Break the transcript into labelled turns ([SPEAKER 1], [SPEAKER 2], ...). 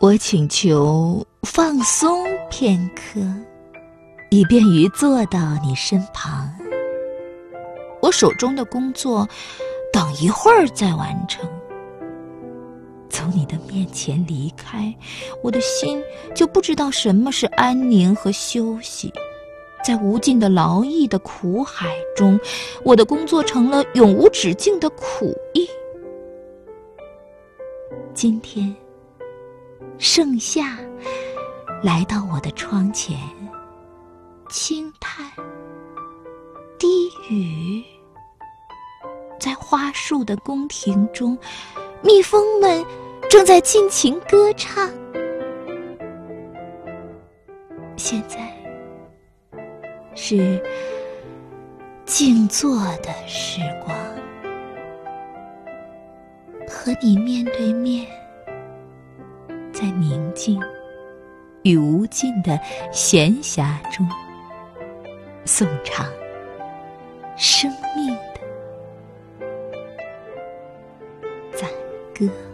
[SPEAKER 1] 我请求放松片刻，以便于坐到你身旁。我手中的工作，等一会儿再完成。从你的面前离开，我的心就不知道什么是安宁和休息。在无尽的劳役的苦海中，我的工作成了永无止境的苦役。今天，盛夏来到我的窗前，轻叹低语，在花树的宫廷中，蜜蜂们。正在尽情歌唱。现在是静坐的时光，和你面对面，在宁静与无尽的闲暇中颂唱生命的赞歌。